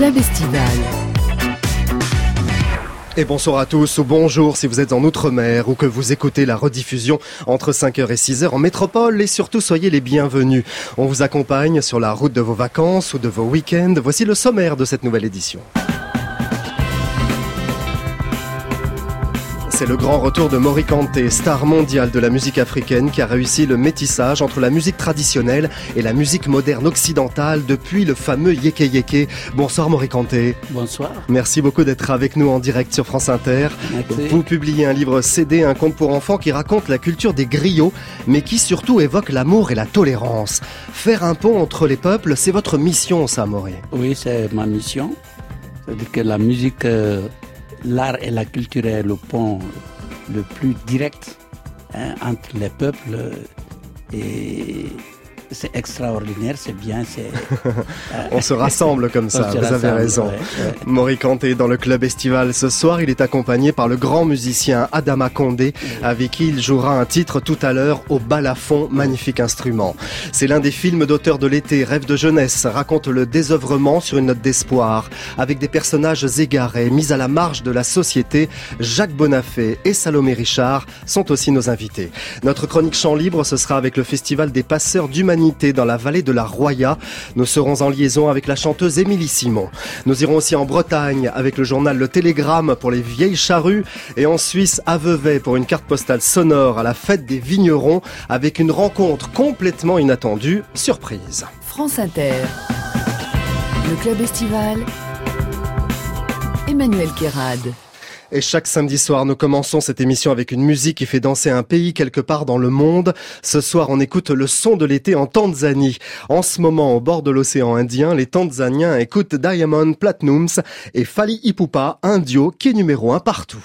club estival. Et bonsoir à tous ou bonjour si vous êtes en Outre-mer ou que vous écoutez la rediffusion entre 5h et 6h en métropole et surtout soyez les bienvenus. On vous accompagne sur la route de vos vacances ou de vos week-ends. Voici le sommaire de cette nouvelle édition. C'est le grand retour de Mori Kanté, star mondiale de la musique africaine qui a réussi le métissage entre la musique traditionnelle et la musique moderne occidentale depuis le fameux Yeke Yeke. Bonsoir Mori Kanté. Bonsoir. Merci beaucoup d'être avec nous en direct sur France Inter. Merci. Vous publiez un livre CD, un conte pour enfants qui raconte la culture des griots, mais qui surtout évoque l'amour et la tolérance. Faire un pont entre les peuples, c'est votre mission, ça, Mori. Oui, c'est ma mission. C'est-à-dire que la musique, euh, l'art et la culture est le pont le plus direct hein, entre les peuples. Et c'est extraordinaire, c'est bien, c'est... On se rassemble comme ça, vous avez raison. ouais, ouais. Maury Kanté dans le club estival ce soir, il est accompagné par le grand musicien Adama Condé, avec qui il jouera un titre tout à l'heure au balafon, magnifique instrument. C'est l'un des films d'auteur de l'été, Rêve de jeunesse, raconte le désœuvrement sur une note d'espoir, avec des personnages égarés, mis à la marge de la société. Jacques Bonafé et Salomé Richard sont aussi nos invités. Notre chronique chant libre, ce sera avec le Festival des passeurs d'humanité dans la vallée de la Roya. Nous serons en liaison avec la chanteuse Émilie Simon. Nous irons aussi en Bretagne avec le journal Le Télégramme pour les vieilles charrues et en Suisse à Vevey pour une carte postale sonore à la fête des vignerons avec une rencontre complètement inattendue, surprise. France Inter. Le club estival. Emmanuel Kérad. Et chaque samedi soir, nous commençons cette émission avec une musique qui fait danser un pays quelque part dans le monde. Ce soir, on écoute le son de l'été en Tanzanie. En ce moment, au bord de l'océan Indien, les Tanzaniens écoutent Diamond Platnumz et Fali Ipupa, un duo qui est numéro un partout.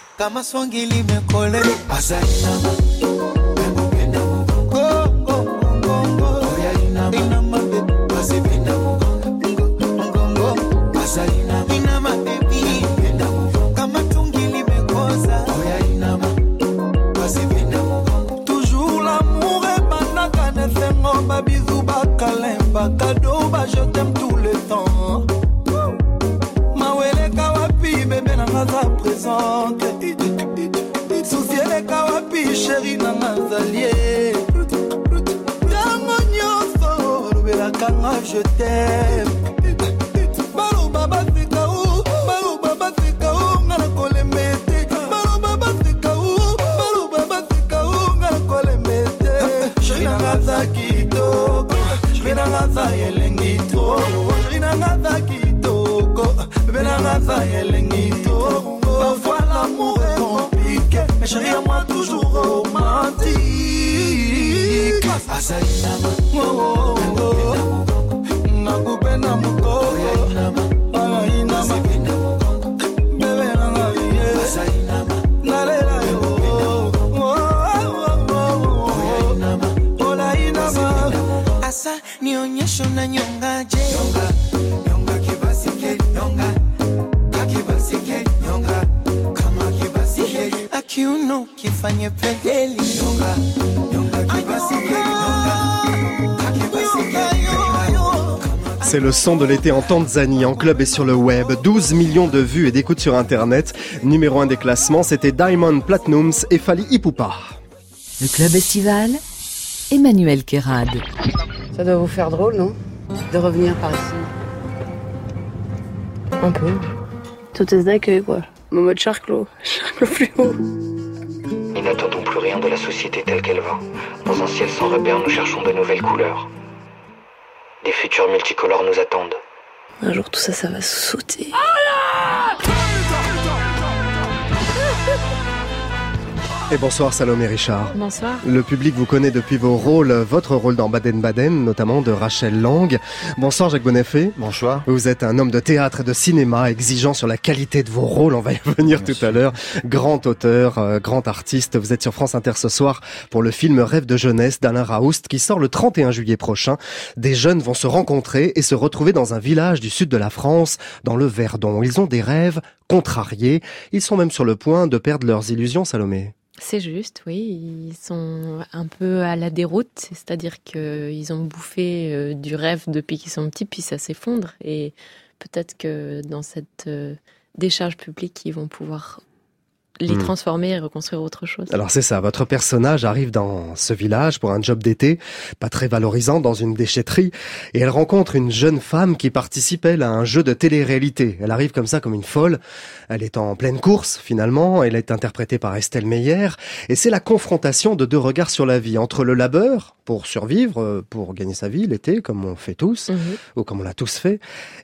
Présente susi eleka wapi sheri nanga zalie ntango nyonso olobelaka nga je t'aime baloba baseka o baloba baseka o nga na kolemba ete baloba baseka o baloba baseka o nga na kolemba ete sheri nanga za kitoko sheri nanga za elengi to sheri nanga za kitoko bebe nanga za elengi to parfois l'amour est compliqué. Mais chérie à moi toujours romantique. Asainama oh, oh, oh. nakupenda mukoko ainama bebe C'est le son de l'été en Tanzanie, en club et sur le web. 12 millions de vues et d'écoutes sur Internet. Numéro 1 des classements, c'était Diamond Platnumz et Fali Ipupa. Le club estival. Emmanuel Kérad. Ça doit vous faire drôle, non De revenir par ici. Un peu. Tout est d'accueil, quoi. Mon mode charclos. Charclos plus haut. Nous n'attendons plus rien de la société telle qu'elle va. Dans un ciel sans repère, nous cherchons de nouvelles couleurs. Des futurs multicolores nous attendent. Un jour, tout ça, ça va sauter. Et bonsoir Salomé Richard. Bonsoir. Le public vous connaît depuis vos rôles, votre rôle dans Baden-Baden, notamment de Rachel Lang. Bonsoir Jacques Bonafé. Bonsoir. Vous êtes un homme de théâtre et de cinéma, exigeant sur la qualité de vos rôles, on va y revenir tout à l'heure. Grand auteur, euh, grand artiste, vous êtes sur France Inter ce soir pour le film Rêve de jeunesse d'Alain Raoust qui sort le 31 juillet prochain. Des jeunes vont se rencontrer et se retrouver dans un village du sud de la France, dans le Verdon. Ils ont des rêves contrariés, ils sont même sur le point de perdre leurs illusions, Salomé. C'est juste, oui. Ils sont un peu à la déroute, c'est-à-dire qu'ils ont bouffé euh, du rêve depuis qu'ils sont petits, puis ça s'effondre. Et peut-être que dans cette euh, décharge publique, ils vont pouvoir les Hmm. transformer et reconstruire autre chose. Alors c'est ça, votre personnage arrive dans ce village pour un job d'été, pas très valorisant, dans une déchetterie, et elle rencontre une jeune femme qui participe, elle, à un jeu de télé-réalité. Elle arrive comme ça, comme une folle. Elle est en pleine course, finalement. Elle est interprétée par Estelle Meyer, et c'est la confrontation de deux regards sur la vie, entre le labeur, pour survivre, euh, pour gagner sa vie l'été, comme on fait tous, Mhm. ou comme on l'a tous fait,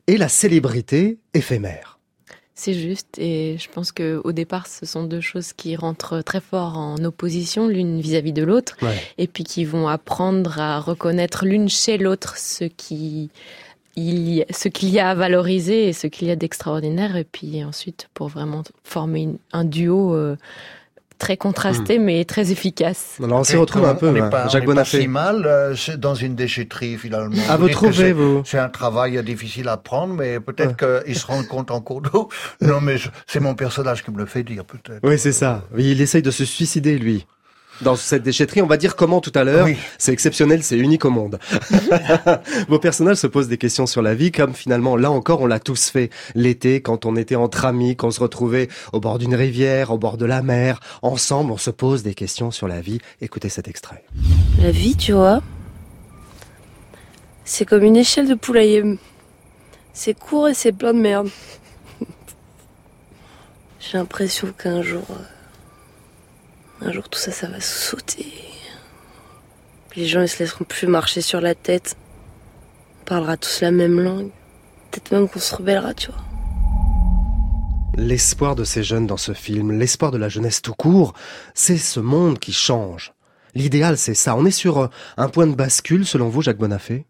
et la célébrité éphémère. C'est juste, et je pense que au départ, ce sont deux choses qui rentrent très fort en opposition l'une vis-à-vis de l'autre, Ouais. et puis qui vont apprendre à reconnaître l'une chez l'autre ce qui il y a- ce qu'il y a à valoriser et ce qu'il y a d'extraordinaire, et puis ensuite pour vraiment former une- un duo euh, très contrasté mais très efficace. Alors on s'y Et retrouve un peu, on n'est hein, pas, on Jacques n'est pas Bonafé. si mal euh, dans une déchetterie finalement. Ah, vous que trouvez, vous C'est un travail difficile à prendre, mais peut-être qu'ils se rendent compte en cours d'eau. Non, mais c'est mon personnage qui me le fait dire, peut-être. Oui, c'est ça. Il essaye de se suicider, lui. Dans cette déchetterie, on va dire comment tout à l'heure. Oui. C'est exceptionnel, c'est unique au monde. Vos personnages se posent des questions sur la vie, comme finalement, là encore, on l'a tous fait. L'été, quand on était entre amis, qu'on se retrouvait au bord d'une rivière, au bord de la mer. Ensemble, on se pose des questions sur la vie. Écoutez cet extrait. La vie, tu vois, c'est comme une échelle de poulailler. C'est court et c'est plein de merde. J'ai l'impression qu'un jour, euh, un jour tout ça, ça va sauter. Les gens, ils se laisseront plus marcher sur la tête. On parlera tous la même langue. Peut-être même qu'on se rebellera, tu vois. L'espoir de ces jeunes dans ce film, l'espoir de la jeunesse tout court, c'est ce monde qui change. L'idéal, c'est ça. On est sur un point de bascule, selon vous, Jacques Bonafé?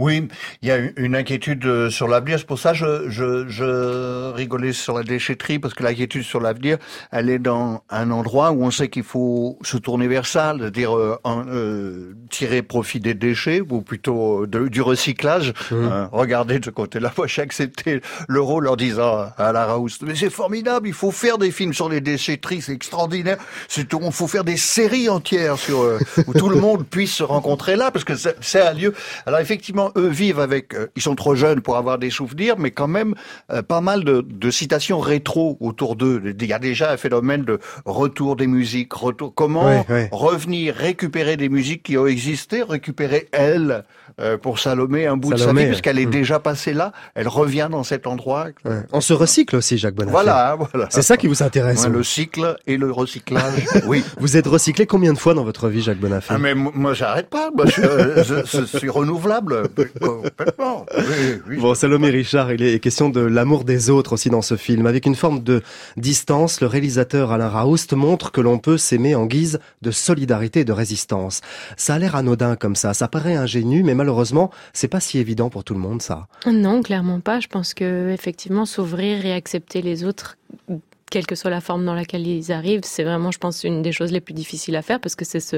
Oui, il y a une- inquiétude euh, sur l'avenir. C'est pour ça que je, je, je rigolais sur la déchetterie, parce que l'inquiétude sur l'avenir, elle est dans un endroit où on sait qu'il faut se tourner vers ça, c'est-à-dire euh, euh, tirer profit des déchets, ou plutôt de- du recyclage. Euh, regardez de ce côté-là, moi j'ai accepté le rôle en disant à la Raoust, mais c'est formidable, il faut faire des films sur les déchetteries, c'est extraordinaire. C'est tout, il faut faire des séries entières sur euh, où tout le monde puisse se rencontrer là, parce que c'est un lieu. Alors effectivement, eux vivent avec, euh, ils sont trop jeunes pour avoir des souvenirs, mais quand même euh, pas mal de, de citations rétro autour d'eux. Il y a déjà un phénomène de retour des musiques, retour. Comment revenir récupérer des musiques qui ont existé, récupérer elle euh, pour Salomé un bout de sa vie, puisqu'elle est hmm. déjà passée là. Elle revient dans cet endroit. Ouais. On se recycle aussi, Jacques Bonafé. Voilà, voilà. C'est ça qui vous intéresse. Ouais, le cycle et le recyclage. oui. Vous êtes recyclé combien de fois dans votre vie, Jacques Bonafé? Ah mais mo- moi j'arrête pas, moi je, je- je suis renouvelable complètement. Oui, oui. Bon, Salomé Richard, il est question de l'amour des autres aussi dans ce film. Avec une forme de distance, le réalisateur Alain Raoust montre que l'on peut s'aimer en guise de solidarité et de résistance. Ça a l'air anodin comme ça, ça paraît ingénu, mais malheureusement, c'est pas si évident pour tout le monde, ça. Non, clairement pas. Je pense que effectivement s'ouvrir et accepter les autres, quelle que soit la forme dans laquelle ils arrivent, c'est vraiment, je pense, une des choses les plus difficiles à faire parce que c'est ce,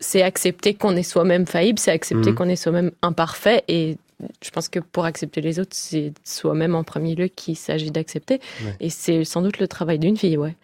c'est accepter qu'on est soi-même faillible, c'est accepter Mhm. qu'on est soi-même imparfait et je pense que pour accepter les autres, c'est soi-même en premier lieu qu'il s'agit d'accepter. Ouais. Et c'est sans doute le travail d'une fille, ouais.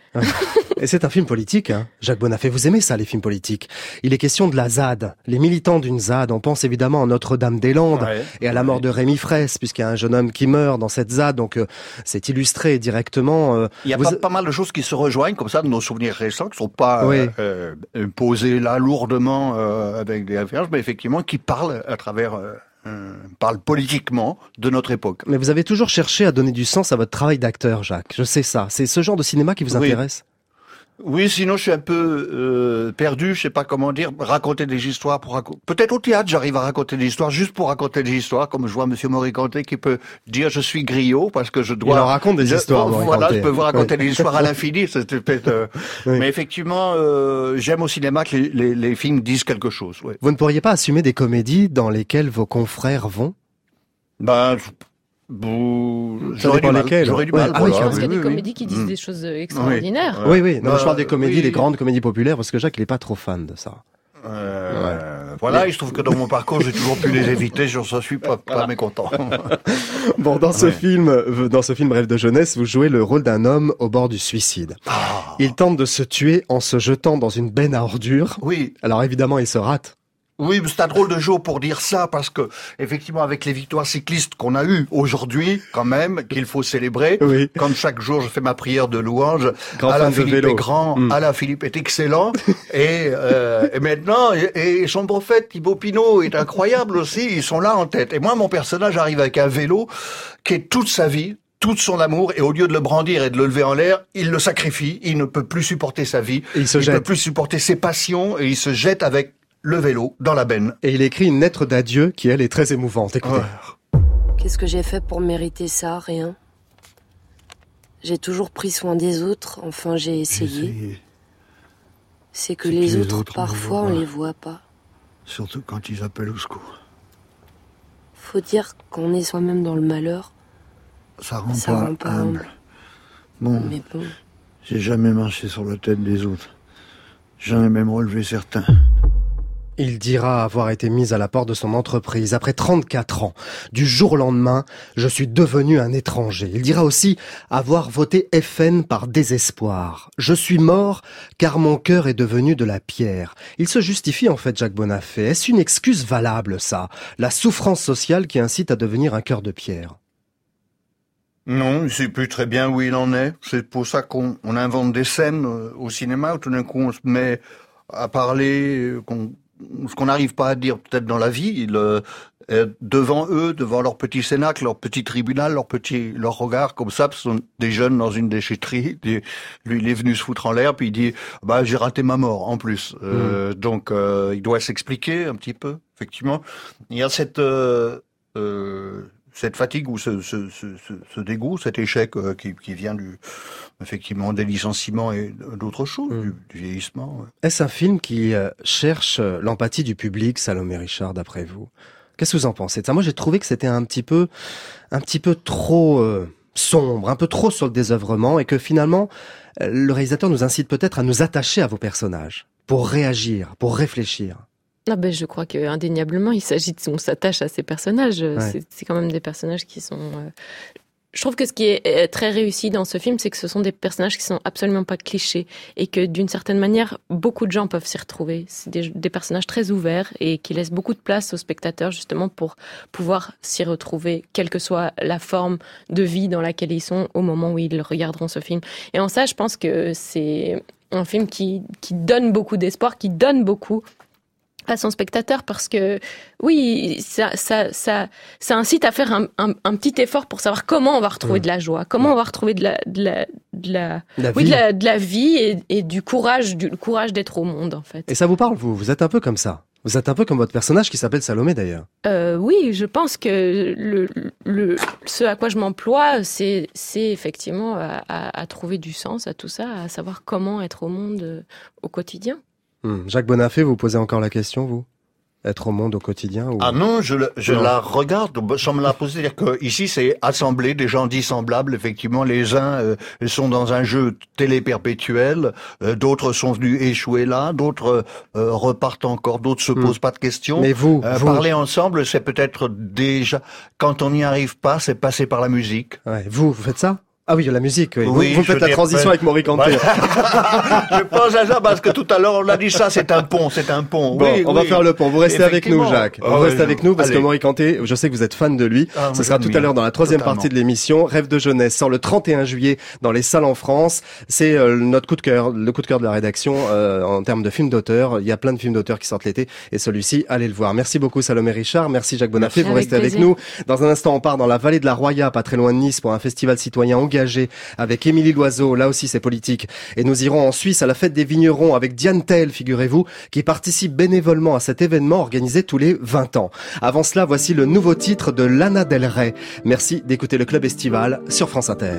Et c'est un film politique, hein. Jacques Bonafé. Vous aimez ça, les films politiques Il est question de la ZAD, les militants d'une ZAD. On pense évidemment à Notre-Dame-des-Landes Ouais. et à la mort de Rémi Fraisse, puisqu'il y a un jeune homme qui meurt dans cette ZAD. Donc, euh, c'est illustré directement. euh, Il y a vous- pas, pas mal de choses qui se rejoignent comme ça de nos souvenirs récents, qui sont pas euh, euh, posés là lourdement euh, avec des références, mais effectivement qui parlent à travers, euh, euh, parlent politiquement de notre époque. Mais vous avez toujours cherché à donner du sens à votre travail d'acteur, Jacques. Je sais ça. C'est ce genre de cinéma qui vous Oui. intéresse? Oui, sinon je suis un peu euh, perdu, je sais pas comment dire, raconter des histoires pour raconter. Peut-être au théâtre, j'arrive à raconter des histoires juste pour raconter des histoires, comme je vois Monsieur Moricanté qui peut dire je suis griot parce que je dois. Il en raconte des Je- histoires, Voilà, je peux vous raconter des histoires à l'infini. euh, Oui. Mais effectivement, euh, j'aime au cinéma que les, les, les films disent quelque chose. Ouais. Vous ne pourriez pas assumer des comédies dans lesquelles vos confrères vont? Ben, Ça j'aurais dépend du mal. J'aurais du mal. Ah oui, je pense qu'il y a des oui, comédies qui disent Mm. des choses extraordinaires. Ouais. Oui, oui. Non, Euh, je parle des comédies, oui. des grandes comédies populaires, parce que Jacques, il est pas trop fan de ça. Euh, Voilà, il se trouve que dans mon parcours, j'ai toujours pu les éviter. Je ne suis pas, pas mécontent. Bon, dans ce Ouais. film, euh, dans ce film Rêve de jeunesse, vous jouez le rôle d'un homme au bord du suicide. Ah, Il tente de se tuer en se jetant dans une benne à ordures. oui, Alors évidemment, il se rate. Oui, c'est un drôle de jour pour dire ça parce que effectivement avec les victoires cyclistes qu'on a eues aujourd'hui, quand même, qu'il faut célébrer. Oui. Comme chaque jour, je fais ma prière de louange. Grand Alain Philippe vélo. est grand, Mm. Alain Philippe est excellent, et, euh, et maintenant, et, et son prophète Thibaut Pinot est incroyable aussi. Ils sont là en tête. Et moi, mon personnage arrive avec un vélo qui est toute sa vie. Tout son amour, et au lieu de le brandir et de le lever en l'air, il le sacrifie, il ne peut plus supporter sa vie, Et il se ne peut plus supporter ses passions, et il se jette avec le vélo dans la benne. Et il écrit une lettre d'adieu qui, elle, est très émouvante. Écoutez. Ouais. Qu'est-ce que j'ai fait pour mériter ça? Rien. J'ai toujours pris soin des autres, enfin j'ai essayé. C'est que les que les autres, parfois, on les voit pas. surtout quand ils appellent au secours. Faut dire qu'on est soi-même dans le malheur, Ça rend ça pas rend pas humble. humble. Bon, Mais bon, j'ai jamais marché sur la tête des autres. J'en ai même relevé certains. Il dira avoir été mis à la porte de son entreprise après 34 ans. Du jour au lendemain, je suis devenu un étranger. Il dira aussi avoir voté FN par désespoir. Je suis mort car mon cœur est devenu de la pierre. Il se justifie en fait, Jacques Bonafé. Est-ce une excuse valable, ça? La souffrance sociale qui incite à devenir un cœur de pierre Non, il sait plus très bien où il en est. C'est pour ça qu'on on invente des scènes euh, au cinéma où tout d'un coup on se met à parler, euh, qu'on- ce qu'on n'arrive pas à dire peut-être dans la vie. Euh, devant eux, devant leur petit cénacle, leur petit tribunal, leur petit, leur regard comme ça, ce sont des jeunes dans une déchetterie. Des- lui, il est venu se foutre en l'air, puis il dit, bah j'ai raté ma mort en plus. Euh, Donc euh, il doit s'expliquer un petit peu, effectivement. Il y a cette euh, euh, cette fatigue ou ce, ce, ce, ce, dégoût, cet échec euh, qui, qui vient du effectivement des licenciements et d'autres choses, Mm. du, du vieillissement. ouais. Est-ce un film qui euh, cherche euh, l'empathie du public, Salomé Richard, d'après vous? Qu'est-ce que vous en pensez ça? Moi, j'ai trouvé que c'était un petit peu, un petit peu trop euh, sombre, un peu trop sur le désœuvrement, et que finalement, le réalisateur nous incite peut-être à nous attacher à vos personnages, pour réagir, pour réfléchir. Ah ben, je crois que indéniablement, il s'agit de on s'attache à ces personnages. Ouais. C'est- quand même des personnages qui sont. euh, Je trouve que ce qui est euh, très réussi dans ce film, c'est que ce sont des personnages qui sont absolument pas clichés et que d'une certaine manière, beaucoup de gens peuvent s'y retrouver. C'est des, des personnages très ouverts et qui laissent beaucoup de place aux spectateurs justement pour pouvoir s'y retrouver, quelle que soit la forme de vie dans laquelle ils sont au moment où ils regarderont ce film. Et en ça, je pense que c'est un film qui, qui donne beaucoup d'espoir, qui donne beaucoup à son spectateur parce que oui, ça, ça, ça, ça incite à faire un, un, un petit effort pour savoir comment on va retrouver Mm. de la joie, comment on va retrouver de la, de la, de la, La oui, vie. de la, de la vie et, et du courage, du le courage d'être au monde en fait. Et ça vous parle, vous? Vous êtes un peu comme ça. Vous êtes un peu comme votre personnage qui s'appelle Salomé, d'ailleurs. Euh, oui, je pense que le, le, ce à quoi je m'emploie, c'est, effectivement à, à, à trouver du sens à tout ça, à savoir comment être au monde euh, au quotidien. Hmm. Jacques Bonafé, vous posez encore la question, vous? Être au monde au quotidien ou... Ah non, je, le- je Non. la regarde sans me la poser. C'est-à-dire que ici, c'est assemblé des gens dissemblables. Effectivement, les uns euh, sont dans un jeu télé perpétuel, euh, d'autres sont venus échouer là, d'autres euh, repartent encore, d'autres se Hmm. posent pas de questions. Mais vous, Euh, vous... Parler ensemble, c'est peut-être déjà quand on n'y arrive pas, c'est passer par la musique. Ouais, vous, vous faites ça? Ah oui, la musique. Oui. Oui, vous, vous faites la transition avec Maurice. Voilà. je pense à ça parce que tout à l'heure on l'a dit ça, c'est un pont, c'est un pont. Bon, Oui, on va faire le pont. Vous restez avec nous. Jacques. Vous ouais, restez avec je- nous parce que. Maurice Kanté, je sais que vous êtes fan de lui. Ah, Ce sera tout à l'heure dans la troisième Totalement. partie de l'émission. Rêve de jeunesse sort le 31 juillet dans les salles en France. C'est euh, notre coup de cœur, le coup de cœur de la rédaction euh, en termes de films d'auteur. Il y a plein de films d'auteurs qui sortent l'été et celui-ci, allez le voir. Merci beaucoup Salomé Richard. Merci Jacques Bonafé. Vous Avec restez avec nous. Dans un instant, on part dans la vallée de la Roya, pas très loin de Nice, pour un festival citoyen engagé avec Émilie Loiseau. Là aussi, c'est politique. Et nous irons en Suisse à la fête des vignerons avec Diane Tell, figurez-vous, qui participe bénévolement à cet événement organisé tous les 20 ans. Avant cela, voici le nouveau titre de Lana Del Rey. Merci d'écouter le club estival sur France Inter.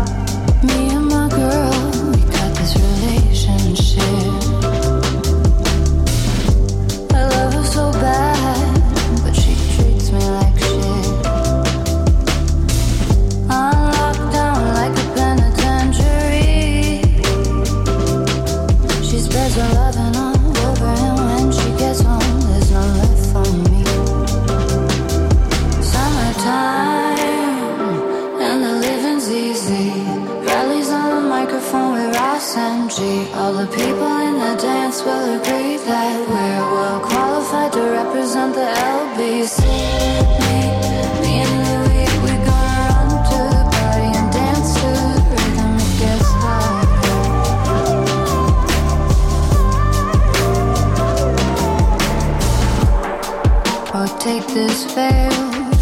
this veil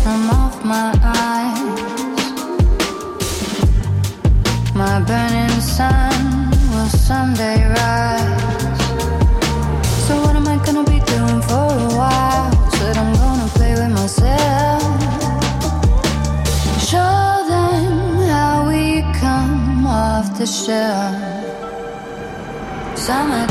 from off my eyes. My burning sun will someday rise. So, what am I gonna be doing for a while? Said I'm gonna play with myself. Show them how we come off the shelf. Summertime,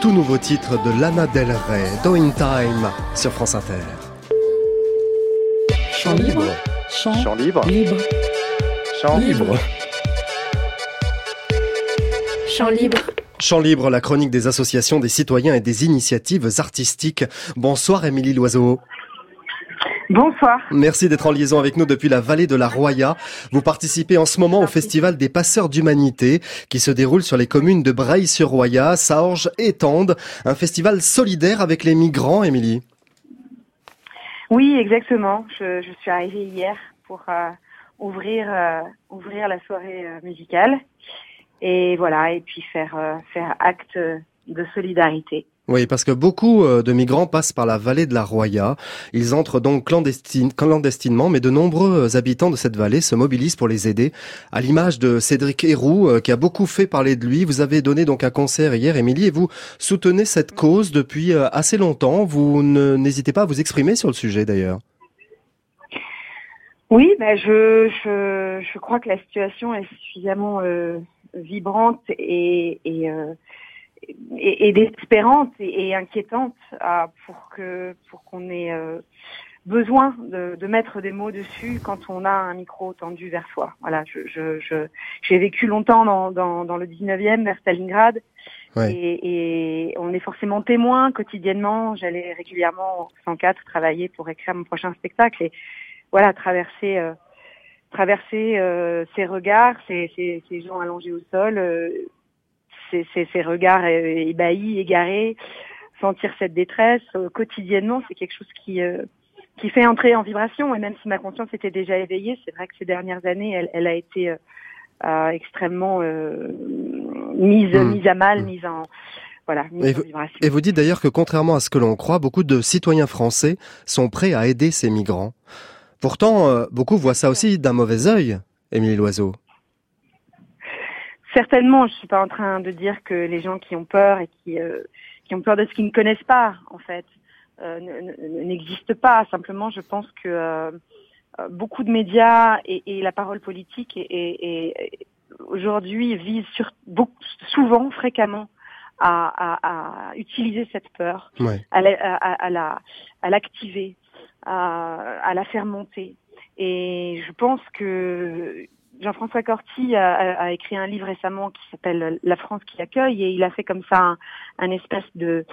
tout nouveau titre de Lana Del Rey, Doing Time, sur France Inter. Chant libre. Chant, Chant libre. libre. Chant libre. Chant libre. Chant libre, la chronique des associations, des citoyens et des initiatives artistiques. Bonsoir Émilie Loiseau. Bonsoir. Merci d'être en liaison avec nous depuis la vallée de la Roya. Vous participez en ce moment au festival des passeurs d'humanité qui se déroule sur les communes de Breil-sur-Roya, Saorge et Tende. Un festival solidaire avec les migrants, Émilie. Oui, exactement. Je, je suis arrivée hier pour euh, ouvrir euh, ouvrir la soirée euh, musicale et voilà et puis faire faire acte de solidarité. Oui, parce que beaucoup euh, de migrants passent par la vallée de la Roya. Ils entrent donc clandestine- clandestinement, mais de nombreux habitants de cette vallée se mobilisent pour les aider. À l'image de Cédric Héroux, euh, qui a beaucoup fait parler de lui. Vous avez donné donc un concert hier, Émilie, et vous soutenez cette cause depuis euh, assez longtemps. Vous n'hésitez pas à vous exprimer sur le sujet, d'ailleurs. Oui, ben je, je je crois que la situation est suffisamment euh, vibrante et et, euh, et, et désespérante et, et inquiétante ah, pour que pour qu'on ait euh, besoin de, de mettre des mots dessus quand on a un micro tendu vers soi. Voilà, je je je- j'ai vécu longtemps dans dans dans le 19e vers Stalingrad Ouais. et, et on est forcément témoin quotidiennement. J'allais régulièrement au 104 travailler pour écrire mon prochain spectacle et voilà traverser euh, traverser euh, ces regards, ces, ces, ces gens allongés au sol, euh, ces, ces, ces regards euh, ébahis, égarés, sentir cette détresse euh, quotidiennement, c'est quelque chose qui euh, qui fait entrer en vibration. Et même si ma conscience était déjà éveillée, c'est vrai que ces dernières années, elle, elle a été euh, extrêmement mise Mm. mise à mal, Mm. mise en voilà, mise Et en vous- vibration. Et vous dites d'ailleurs que contrairement à ce que l'on croit, beaucoup de citoyens français sont prêts à aider ces migrants. Pourtant, beaucoup voient ça aussi d'un mauvais œil, Émilie Loiseau. Certainement, je suis pas en train de dire que les gens qui ont peur et qui euh, qui ont peur de ce qu'ils ne connaissent pas, en fait, euh, ne- ne- n'existent pas. Simplement, je pense que euh, euh, beaucoup de médias et, et la parole politique et, et- et aujourd'hui visent sur, beaucoup, souvent, fréquemment, à, à- à utiliser cette peur, Ouais. à la- à- à- à la- à l'activer, à, à la faire monter. Et je pense que Jean-François Corti a, a- a écrit un livre récemment qui s'appelle La France qui accueille et il a fait comme ça un, un espèce de,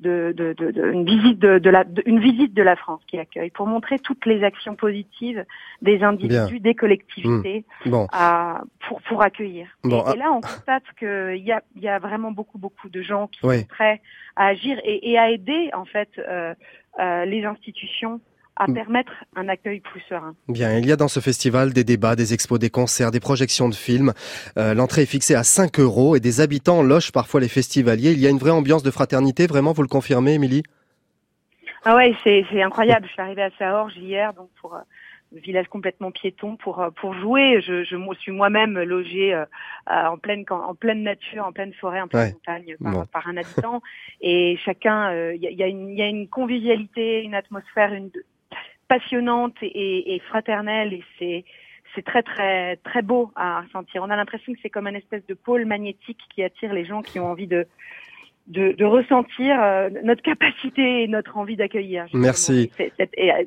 de, de, une visite de, de la de- une visite de la France qui accueille pour montrer toutes les actions positives des individus, des collectivités Bon, à, pour pour accueillir. Bon, et, ah. et là on constate qu'il y a il y a vraiment beaucoup beaucoup de gens qui Oui. sont prêts à agir et, et à aider en fait euh, euh, les institutions à Mm. permettre un accueil plus serein. bien, il y a dans ce festival des débats, des expos, des concerts, des projections de films. Euh, L'entrée est fixée à 5 euros et des habitants logent parfois les festivaliers. Il y a une vraie ambiance de fraternité, vraiment, vous le confirmez, Émilie? Ah ouais, c'est incroyable. Je suis arrivée à Saorge hier, donc pour euh, village complètement piéton pour euh, pour jouer. Je, je me suis moi-même logée euh, euh, en pleine en pleine nature, en pleine forêt, en pleine Ouais. montagne par, Bon. par un habitant. Et chacun, euh, il y, a, y a une il y a une convivialité, une atmosphère, une passionnante et, et fraternelle. Et c'est c'est très très très beau à ressentir. On a l'impression que c'est comme un espèce de pôle magnétique qui attire les gens qui ont envie de de, de ressentir euh, notre capacité et notre envie d'accueillir. Merci. et Cette, cette, et, euh,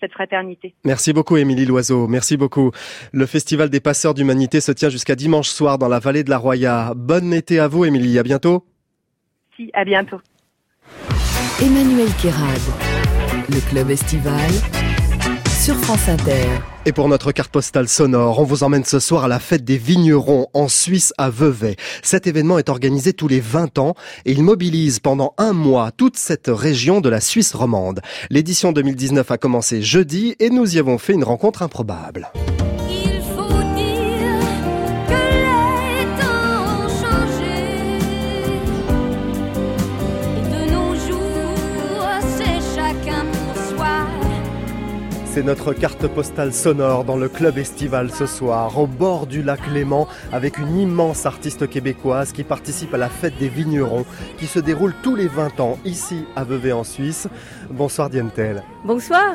cette fraternité. Merci beaucoup, Émilie Loiseau. Merci beaucoup. Le Festival des Passeurs d'Humanité se tient jusqu'à dimanche soir dans la vallée de la Roya. Bonne été à vous, Émilie. À bientôt. Si, à bientôt. Emmanuel Kérad. Le club estival sur France Inter. Et pour notre carte postale sonore, on vous emmène ce soir à la fête des vignerons en Suisse à Vevey. Cet événement est organisé tous les 20 ans et il mobilise pendant un mois toute cette région de la Suisse romande. L'édition 2019 a commencé jeudi et nous y avons fait une rencontre improbable. C'est notre carte postale sonore dans le club estival ce soir, au bord du lac Léman, avec une immense artiste québécoise qui participe à la fête des vignerons, qui se déroule tous les 20 ans ici à Vevey en Suisse. Bonsoir Dientel. Bonsoir.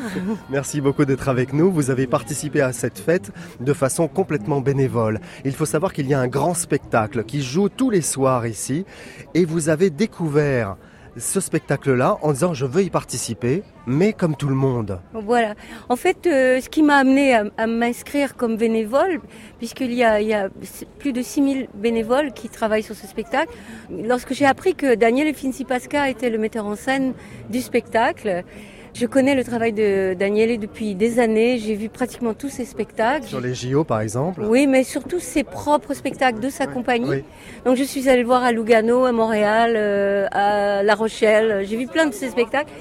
Merci beaucoup d'être avec nous. Vous avez participé à cette fête de façon complètement bénévole. Il faut savoir qu'il y a un grand spectacle qui joue tous les soirs ici et vous avez découvert ce spectacle-là en disant je veux y participer, mais comme tout le monde. Voilà. En fait, euh, ce qui m'a amené à, m'inscrire comme bénévole, puisqu'il y y a plus de 6000 bénévoles qui travaillent sur ce spectacle, lorsque j'ai appris que Daniel Finzi-Pasca était le metteur en scène du spectacle, je connais le travail de Daniele depuis des années, j'ai vu pratiquement tous ses spectacles. Sur les JO par exemple. Oui, mais surtout ses propres spectacles de sa compagnie. Oui. Donc je suis allée le voir à Lugano, à Montréal, euh, à La Rochelle. J'ai vu plein de ses spectacles.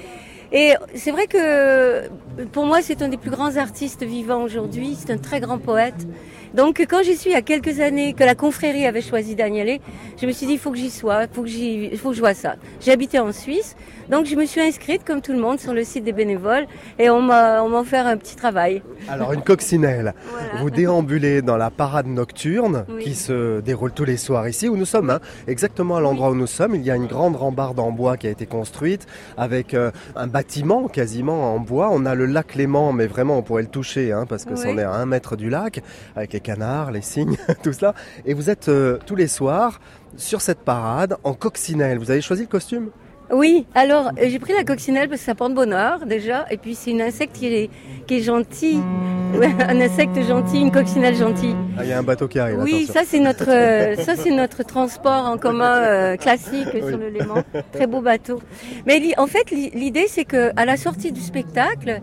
Et c'est vrai que pour moi, c'est un des plus grands artistes vivants aujourd'hui. C'est un très grand poète. Donc quand j'y suis il y a quelques années, que la confrérie avait choisi Daniele, je me suis dit, il faut que j'y sois, il faut que faut que je vois ça. J'habitais en Suisse, donc je me suis inscrite comme tout le monde sur le site des bénévoles et on m'a, offert un petit travail. Alors une coccinelle. Voilà. Vous déambulez dans la parade nocturne Oui. qui se déroule tous les soirs ici où nous sommes. hein. Exactement à l'endroit où nous sommes, il y a une grande rambarde en bois qui a été construite avec euh, un bâtiment quasiment en bois. On a le lac Léman, mais vraiment on pourrait le toucher hein, parce que Oui. c'en est à un mètre du lac avec les canards, les cygnes, tout cela. Et vous êtes euh, tous les soirs sur cette parade en coccinelle. Vous avez choisi le costume? Oui, alors euh, j'ai pris la coccinelle parce que ça porte bonheur déjà, et puis c'est une insecte qui est, qui est gentil, Ouais, un insecte gentil, une coccinelle gentille. Ah, Il y a un bateau qui arrive. Oui, attention. ça c'est notre, euh, ça c'est notre transport en commun euh, classique sur le Léman, très beau bateau. Mais en fait, li- l'idée c'est que à la sortie du spectacle,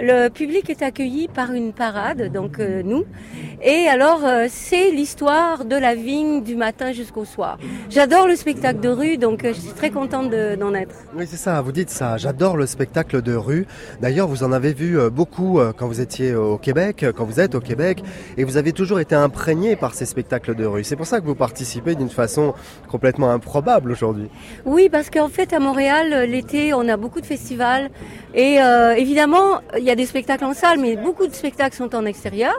le public est accueilli par une parade, donc euh, nous, et alors euh, c'est l'histoire de la vigne du matin jusqu'au soir. J'adore le spectacle de rue, donc euh, je suis très contente de- d'en être. Oui, c'est ça, vous dites ça. J'adore le spectacle de rue. D'ailleurs, vous en avez vu euh, beaucoup euh, quand vous étiez au Québec, quand vous êtes au Québec, et vous avez toujours été imprégné par ces spectacles de rue. C'est pour ça que vous participez d'une façon complètement improbable aujourd'hui. Oui, parce qu'en fait, à Montréal, l'été, on a beaucoup de festivals. Et euh, évidemment, il y a des spectacles en salle, mais beaucoup de spectacles sont en extérieur.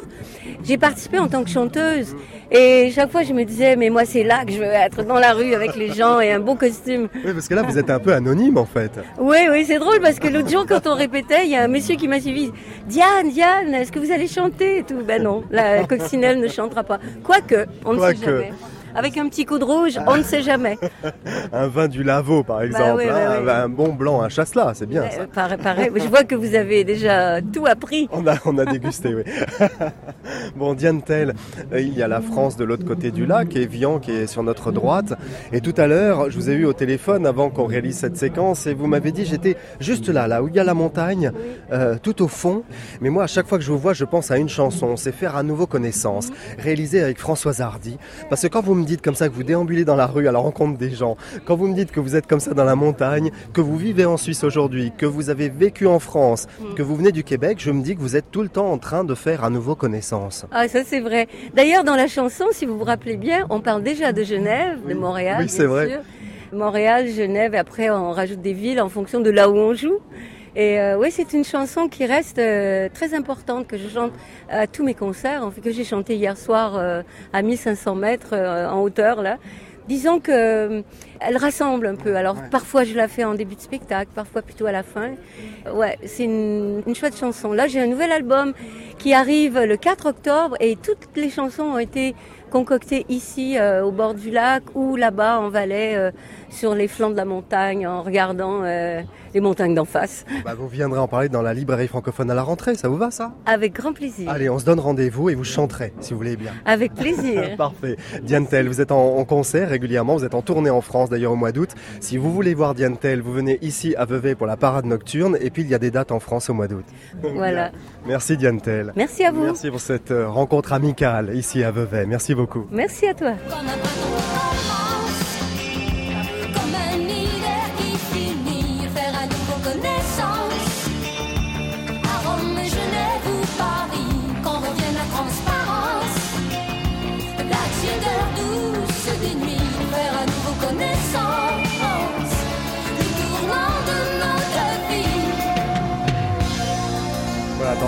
J'ai participé en tant que chanteuse. Et chaque fois, je me disais, mais moi, c'est là que je veux être, dans la rue avec les gens et un beau costume. Oui, parce que là, vous êtes un peu anonyme en fait. Oui, oui, c'est drôle parce que l'autre jour, quand on répétait, il y a un monsieur qui m'a suivi. Diane, Diane, est-ce que vous allez chanter et tout? Ben non, la coccinelle ne chantera pas. Quoique, on ne sait jamais. Avec un petit coup de rouge, on ne sait jamais. un vin du Lavaux, par exemple. oui, hein, oui, oui. Un bon blanc, un chasselas, c'est bien ça. Euh, pareil, pareil. Je vois que vous avez déjà tout appris. On a, on a dégusté, oui. bon, Diane Tell, euh, il y a la France de l'autre côté du lac, Evian qui est sur notre droite. Et tout à l'heure, je vous ai eu au téléphone avant qu'on réalise cette séquence et vous m'avez dit j'étais juste là, là où il y a la montagne, euh, tout au fond. Mais moi, à chaque fois que je vous vois, je pense à une chanson, c'est faire à nouveau connaissance, réalisée avec Françoise Hardy. Parce que quand vous me dites comme ça que vous déambulez dans la rue à la rencontre des gens, quand vous me dites que vous êtes comme ça dans la montagne, que vous vivez en Suisse aujourd'hui, que vous avez vécu en France, que vous venez du Québec, je me dis que vous êtes tout le temps en train de faire à nouveau connaissance. Ah, ça c'est vrai. D'ailleurs, dans la chanson, si vous vous rappelez bien, on parle déjà de Genève, de Montréal. Oui, c'est vrai. sûr. Montréal, Genève, et après on rajoute des villes en fonction de là où on joue. Et euh, oui, c'est une chanson qui reste euh, très importante, que je chante à tous mes concerts, en fait, que j'ai chanté hier soir euh, à 1500 mètres euh, en hauteur, là. Disons que euh, elle rassemble un peu. Alors parfois je la fais en début de spectacle, parfois plutôt à la fin. Ouais, c'est une, une chouette chanson. Là j'ai un nouvel album qui arrive le 4 octobre et toutes les chansons ont été concoctées ici euh, au bord du lac ou là-bas en Valais euh, sur les flancs de la montagne en regardant euh, les montagnes d'en face. Bah, vous viendrez en parler dans la librairie francophone à la rentrée, ça vous va ça? Avec grand plaisir. Allez, on se donne rendez-vous et vous chanterez si vous voulez bien. Avec plaisir. Parfait. Diane Tell, vous êtes en, en concert régulièrement, vous êtes en tournée en France d'ailleurs au mois d'août. Si vous voulez voir Diane Tell, vous venez ici à Vevey pour la parade nocturne et puis il y a des dates en France au mois d'août. voilà. Merci Diane Tell. Merci à vous. Merci pour cette euh, rencontre amicale ici à Vevey. Merci beaucoup. Merci à toi.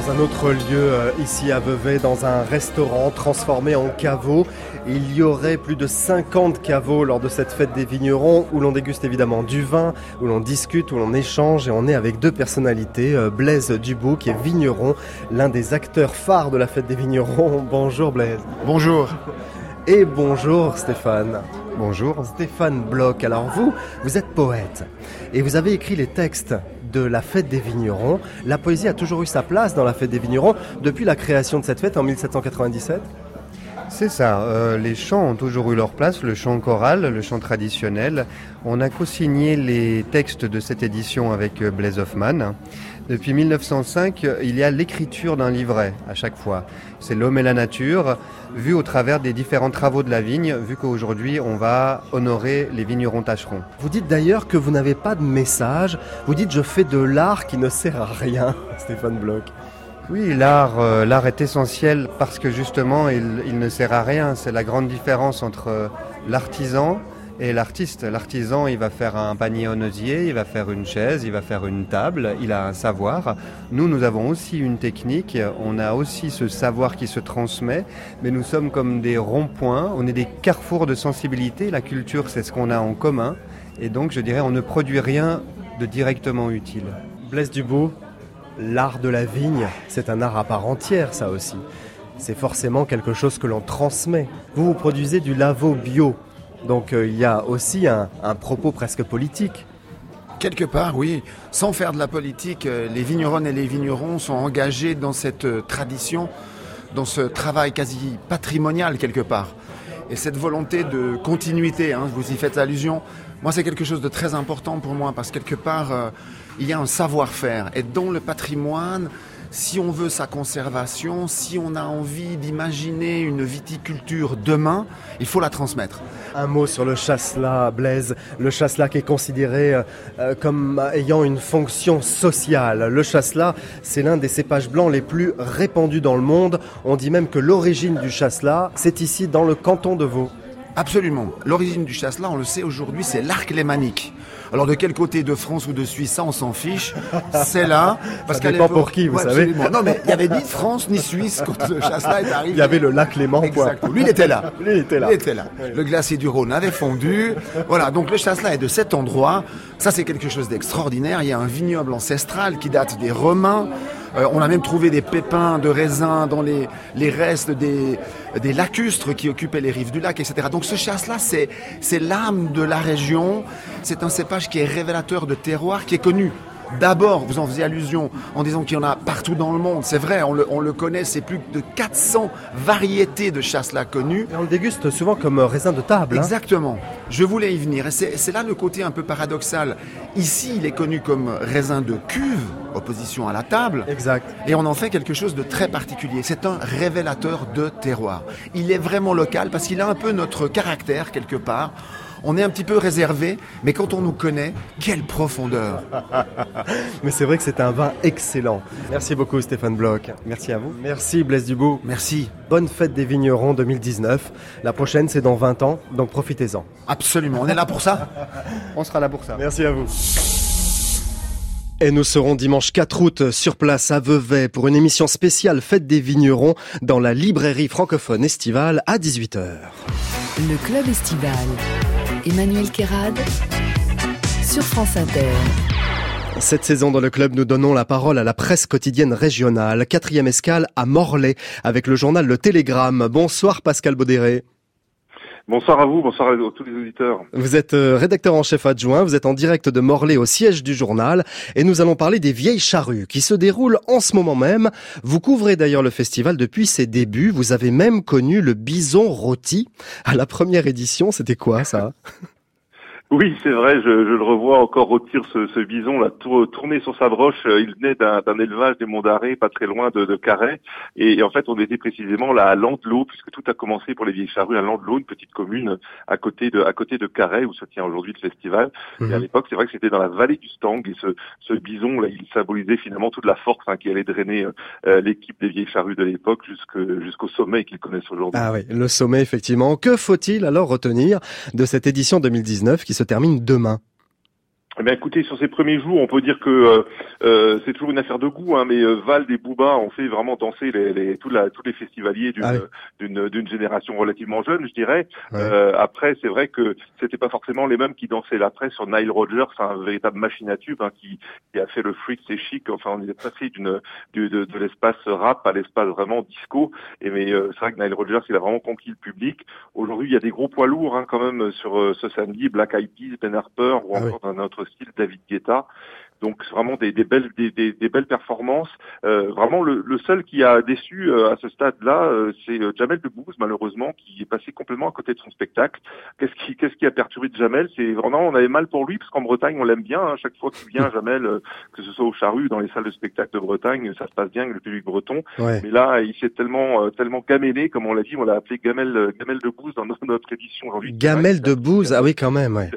Dans un autre lieu euh, ici à Vevey, dans un restaurant transformé en caveau. Il y aurait plus de 50 caveaux lors de cette fête des vignerons où l'on déguste évidemment du vin, où l'on discute, où l'on échange et on est avec deux personnalités, euh, Blaise Dubout qui est vigneron, l'un des acteurs phares de la fête des vignerons. Bonjour Blaise. Bonjour. Et bonjour Stéphane. Bonjour. Stéphane Bloch. Alors vous, vous êtes poète et vous avez écrit les textes de la fête des vignerons. La poésie a toujours eu sa place dans la fête des vignerons depuis la création de cette fête en 1797. C'est ça, euh, les chants ont toujours eu leur place, le chant choral, le chant traditionnel. On a co-signé les textes de cette édition avec euh, Blaise Hoffmann. Depuis 1905, euh, il y a l'écriture d'un livret à chaque fois. C'est l'homme et la nature, vu au travers des différents travaux de la vigne, vu qu'aujourd'hui on va honorer les vignerons tâcherons. Vous dites d'ailleurs que vous n'avez pas de message. Vous dites je fais de l'art qui ne sert à rien, Stéphane Bloch. Oui, l'art, euh, l'art est essentiel parce que justement, il, il ne sert à rien. C'est la grande différence entre euh, l'artisan et l'artiste. L'artisan, il va faire un panier en osier, il va faire une chaise, il va faire une table, il a un savoir. Nous, nous avons aussi une technique, on a aussi ce savoir qui se transmet, mais nous sommes comme des ronds-points, on est des carrefours de sensibilité. La culture, c'est ce qu'on a en commun. Et donc, je dirais, on ne produit rien de directement utile. Blaise Dubout, l'art de la vigne, c'est un art à part entière, ça aussi. C'est forcément quelque chose que l'on transmet. Vous, vous produisez du lavo bio. Donc euh, il y a aussi un, propos presque politique. Quelque part, oui. Sans faire de la politique, euh, les vigneronnes et les vignerons sont engagés dans cette euh, tradition, dans ce travail quasi patrimonial quelque part. Et cette volonté de continuité, hein, vous y faites allusion, moi c'est quelque chose de très important pour moi parce que quelque part, il y a un savoir-faire. Et dans le patrimoine, si on veut sa conservation, si on a envie d'imaginer une viticulture demain, il faut la transmettre. Un mot sur le chasselas, Blaise. Le chasselas qui est considéré euh, euh, comme ayant une fonction sociale. Le chasselas, c'est l'un des cépages blancs les plus répandus dans le monde. On dit même que l'origine du chasselas, c'est ici dans le canton de Vaud. Absolument. L'origine du chasselas, on le sait aujourd'hui, c'est l'arc lémanique. Alors de quel côté de France ou de Suisse, ça on s'en fiche. C'est là. Ça qu'à dépend pour qui, vous Ouais, savez. absolument. Non mais il y avait ni France ni Suisse quand le chasselas est arrivé. Il y avait le lac Léman. Lui, il était là. Lui, il était là. Il était là. Le glacier du Rhône avait fondu. Voilà, donc le chasselas est de cet endroit. Ça, c'est quelque chose d'extraordinaire. Il y a un vignoble ancestral qui date des Romains. Euh, on a même trouvé des pépins de raisin dans les, restes des, des lacustres qui occupaient les rives du lac, etc. Donc ce chasse-là, c'est, c'est l'âme de la région. C'est un cépage qui est révélateur de terroir, qui est connu D'abord, vous en faisiez allusion en disant qu'il y en a partout dans le monde. C'est vrai, on le, connaît, c'est plus de 400 variétés de chasse-là connues. Et on le déguste souvent comme raisin de table. Hein. Exactement. Je voulais y venir. Et c'est là le côté un peu paradoxal. Ici, il est connu comme raisin de cuve, opposition à la table. Exact. Et on en fait quelque chose de très particulier. C'est un révélateur de terroir. Il est vraiment local parce qu'il a un peu notre caractère quelque part on est un petit peu réservé, mais quand on nous connaît, quelle profondeur Mais c'est vrai que c'est un vin excellent. Merci beaucoup Stéphane Bloch. Merci à vous. Merci Blaise Dubout. Merci. Bonne fête des vignerons 2019. La prochaine c'est dans 20 ans, donc profitez-en. Absolument, on est là pour ça. on sera là pour ça. Merci à vous. Et nous serons dimanche 4 août sur place à Vevey pour une émission spéciale Fête des vignerons dans la librairie francophone estivale à 18h. Le club estival. Emmanuel Kérad sur France Inter. Cette saison dans le club, nous donnons la parole à la presse quotidienne régionale. Quatrième escale à Morlaix avec le journal Le Télégramme. Bonsoir Pascal Baudéré. Bonsoir à vous, bonsoir à tous les auditeurs. Vous êtes euh, rédacteur en chef adjoint, vous êtes en direct de Morlaix au siège du journal et nous allons parler des vieilles charrues qui se déroulent en ce moment même. Vous couvrez d'ailleurs le festival depuis ses débuts, vous avez même connu le bison rôti. À la première édition, c'était quoi ça? Oui, c'est vrai, je, je, le revois encore rôtir ce, ce bison là, tourné sur sa broche. Euh, il venait d'un élevage des Monts d'Arrée, pas très loin de, de Carhaix. Et, en fait, on était précisément là à Landelot, puisque tout a commencé pour les vieilles charrues à Landelot, une petite commune à côté de à côté de Carhaix, où se tient aujourd'hui le festival. Et à mhm. l'époque, c'est vrai que c'était dans la vallée du Stang. Et ce, ce bison là, il symbolisait finalement toute la force hein, qui allait drainer euh, euh, l'équipe des vieilles charrues de l'époque jusqu'au sommet qu'ils connaissent aujourd'hui. Ah oui, le sommet effectivement. Que faut-il alors retenir de cette édition 2019 qui se termine demain. Eh bien, écoutez, sur ces premiers jours, on peut dire que euh, euh, c'est toujours une affaire de goût, hein, mais euh, Val et Booba ont fait vraiment danser les, les, tous, la, tous les festivaliers d'une, ah d'une, génération relativement jeune, je dirais. après, c'est vrai que c'était pas forcément les mêmes qui dansaient l'après sur Nile Rodgers, un véritable machine à tube hein, qui, qui, a fait le freak, c'est chic. Enfin, on est passé d'une, de, de, l'espace rap à l'espace vraiment disco. Et mais c'est vrai que Nile Rodgers, il a vraiment conquis le public. Aujourd'hui, il y a des gros poids lourds hein, quand même sur ce samedi, Black Eyed Peas, Ben Harper ou ah encore un autre style David Guetta. Donc vraiment des, belles des, belles performances. Euh, vraiment le, seul qui a déçu euh, à ce stade-là, euh, c'est Jamel Debbouze malheureusement qui est passé complètement à côté de son spectacle. Qu'est-ce qui qu'est-ce qui a perturbé de Jamel? C'est vraiment on avait mal pour lui parce qu'en Bretagne on l'aime bien. Hein. chaque fois qu'il vient Jamel, que ce soit au Charru, dans les salles de spectacle de Bretagne, ça se passe bien avec le public breton. Mais là il s'est tellement tellement gamélé comme on l'a dit, on l'a appelé Gamel Gamel Debbouze dans notre édition aujourd'hui. Gamel Debbouze, ah oui quand même. Ouais.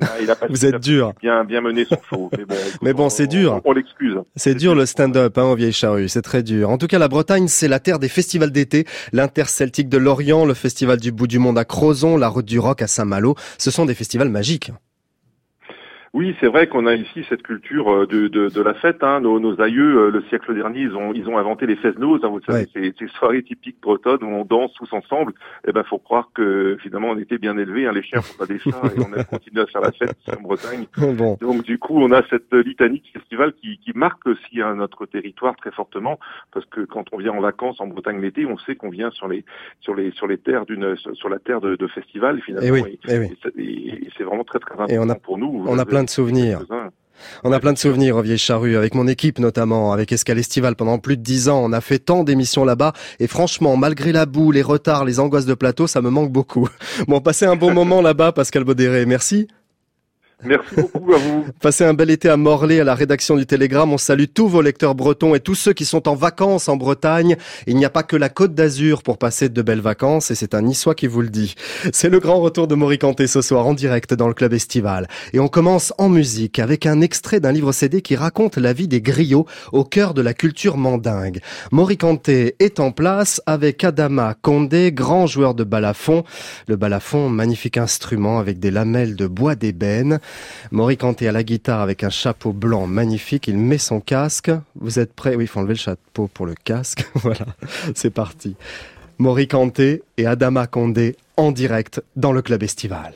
Ah, Vous êtes dur. Bien, bien mené son show. Mais bon, mais bon c'est dur. On, l'excuse. C'est dur le stand-up hein, en vieille charrue. C'est très dur. En tout cas, la Bretagne, c'est la terre des festivals d'été. L'Interceltique de Lorient, le Festival du bout du monde à Crozon, la Route du Rock à Saint-Malo. Ce sont des festivals magiques. Oui, c'est vrai qu'on a ici cette culture euh, de, de, de la fête. Hein. Nos, nos, aïeux, euh, le siècle dernier, ils ont, ils ont inventé les fesnos. Hein, vous savez, c'est ces soirées typiques bretonnes où on danse tous ensemble. Eh ben, faut croire que finalement, on était bien élevés. Hein. Les chiens font pas des chats et on a continué à faire la fête en Bretagne. Donc, du coup, on a cette litanie de festival qui, qui marque aussi hein, notre territoire très fortement, parce que quand on vient en vacances en Bretagne l'été, on sait qu'on vient sur les sur les sur les terres d'une sur la terre de, de festival finalement. Et, oui, et, c'est vraiment très très important pour nous. On a plein de souvenirs. On a plein de souvenirs au Vieille Charrue, avec mon équipe notamment, avec Escale Estival pendant plus de dix ans. On a fait tant d'émissions là-bas, et franchement, malgré la boue, les retards, les angoisses de plateau, ça me manque beaucoup. Bon, passez un bon moment là-bas, Pascal Baudéré. Merci. Merci beaucoup à vous. Passez un bel été à Morlaix, à la rédaction du Télégramme. On salue tous vos lecteurs bretons et tous ceux qui sont en vacances en Bretagne. Il n'y a pas que la Côte d'Azur pour passer de belles vacances et c'est un Niçois qui vous le dit. C'est le grand retour de Maury Canté ce soir en direct dans le club estival. Et on commence en musique avec un extrait d'un livre CD qui raconte la vie des griots au cœur de la culture mandingue. Maury Canté est en place avec Adama Condé, grand joueur de balafon. Le balafon, magnifique instrument avec des lamelles de bois d'ébène. Maury Canté à la guitare avec un chapeau blanc magnifique. Il met son casque. Vous êtes prêts? Oui, il faut enlever le chapeau pour le casque. voilà, c'est parti. Maury Canté et Adama Condé en direct dans le club estival.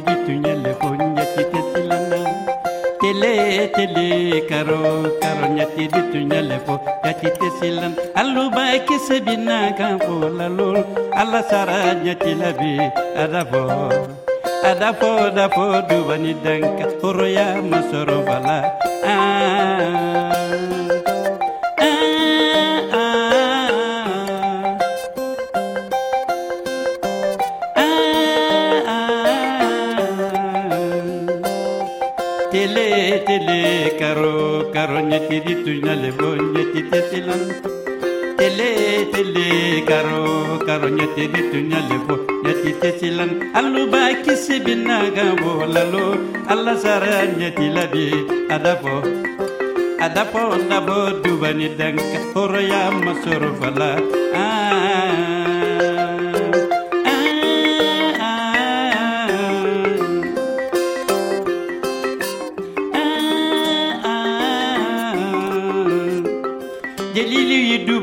Di tunyele ko nyati tesilana tele tele karo karo nyati di tunyele ko nyati tesilan allu ba kisebina kan ko lalol alla sara nyati labi adafo adafo dafo dubani danka horoya masoro bala ah carogna tiri tuina le voglia ti tetilan tele tele caro carogna tiri tuina le voglia ti tetilan allu ba kisi binaga volalo alla saragna ti labi adapo, adafo nabo dubani danka horoya masoro fala ah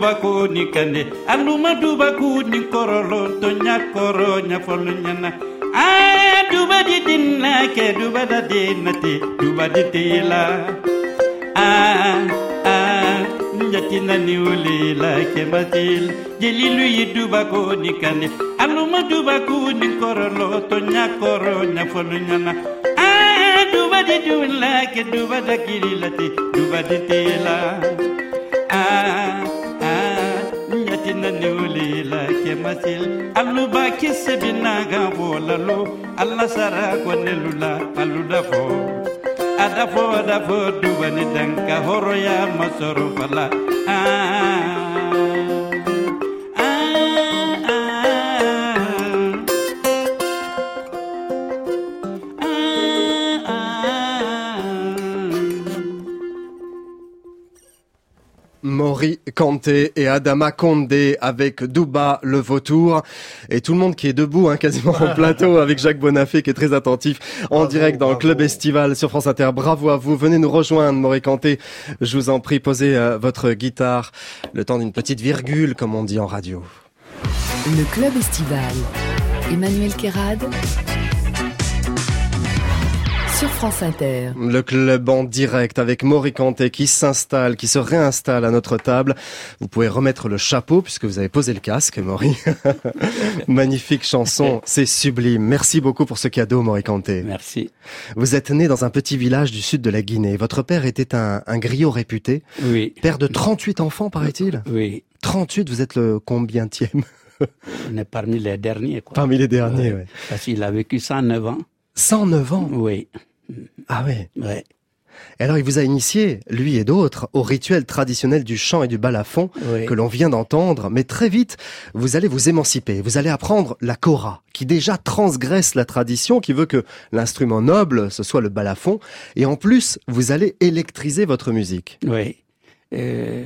yi duba ko ni kande aluma duba ku ni korolo to nyakoro nyafolu nyana a duba di dinna ke duba da dinna te duba di tela a a nyatina ni ulila ke matil jelilu yi duba ko ni kande aluma duba ku ni korolo to nyakoro nyafolu nyana a duba di dunna ke duba da te duba di tela batil aluba kisse binaga bolalo alla sara konelula aluda fo ada fo ada fo duwani danka. Horoya masoro fala ah. Maury Kanté et Adama Condé avec Douba le vautour et tout le monde qui est debout hein, quasiment en plateau avec Jacques Bonafé qui est très attentif en Bravo, direct dans le. Club Estival sur France Inter. Bravo à vous. Venez nous rejoindre Maury Kanté. Je vous en prie, posez euh, votre guitare le temps d'une petite virgule comme on dit en radio. Le club estival. Emmanuel Kérad. Sur France Inter. Le club en direct avec Maury Kanté qui s'installe, qui se réinstalle à notre table. Vous pouvez remettre le chapeau puisque vous avez posé le casque, Maury. Magnifique chanson, c'est sublime. Merci beaucoup pour ce cadeau, Maury Kanté. Merci. Vous êtes né dans un petit village du sud de la Guinée. Votre père était un, un griot réputé. Oui. Père de 38 enfants, paraît-il Oui. 38, vous êtes le combientième On est parmi les derniers. Quoi. Parmi les derniers, oui. Parce qu'il a vécu 109 ans. 109 ans Oui. Ah oui Ouais. Et alors, il vous a initié, lui et d'autres, au rituel traditionnel du chant et du balafon Oui. que l'on vient d'entendre. Mais très vite, vous allez vous émanciper. Vous allez apprendre la kora, qui déjà transgresse la tradition, qui veut que l'instrument noble, ce soit le balafon. Et en plus, vous allez électriser votre musique. Oui. Euh,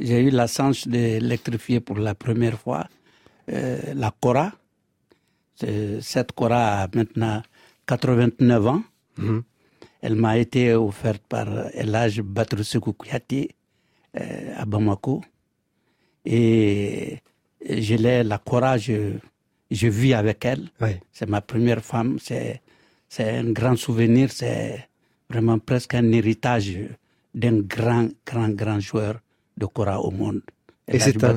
J'ai eu la chance d'électrifier pour la première fois euh, la Cora. C'est- Cette Cora a maintenant 89 ans. Mhm. Elle m'a été offerte par Elage Batrusekou Kouyaté euh, à Bamako. Et je l'ai, la Cora, je, je vis avec elle. Oui. C'est ma première femme. C'est, c'est un grand souvenir. C'est vraiment presque un héritage d'un grand, grand, grand joueur de Cora au monde. Et c'est un-.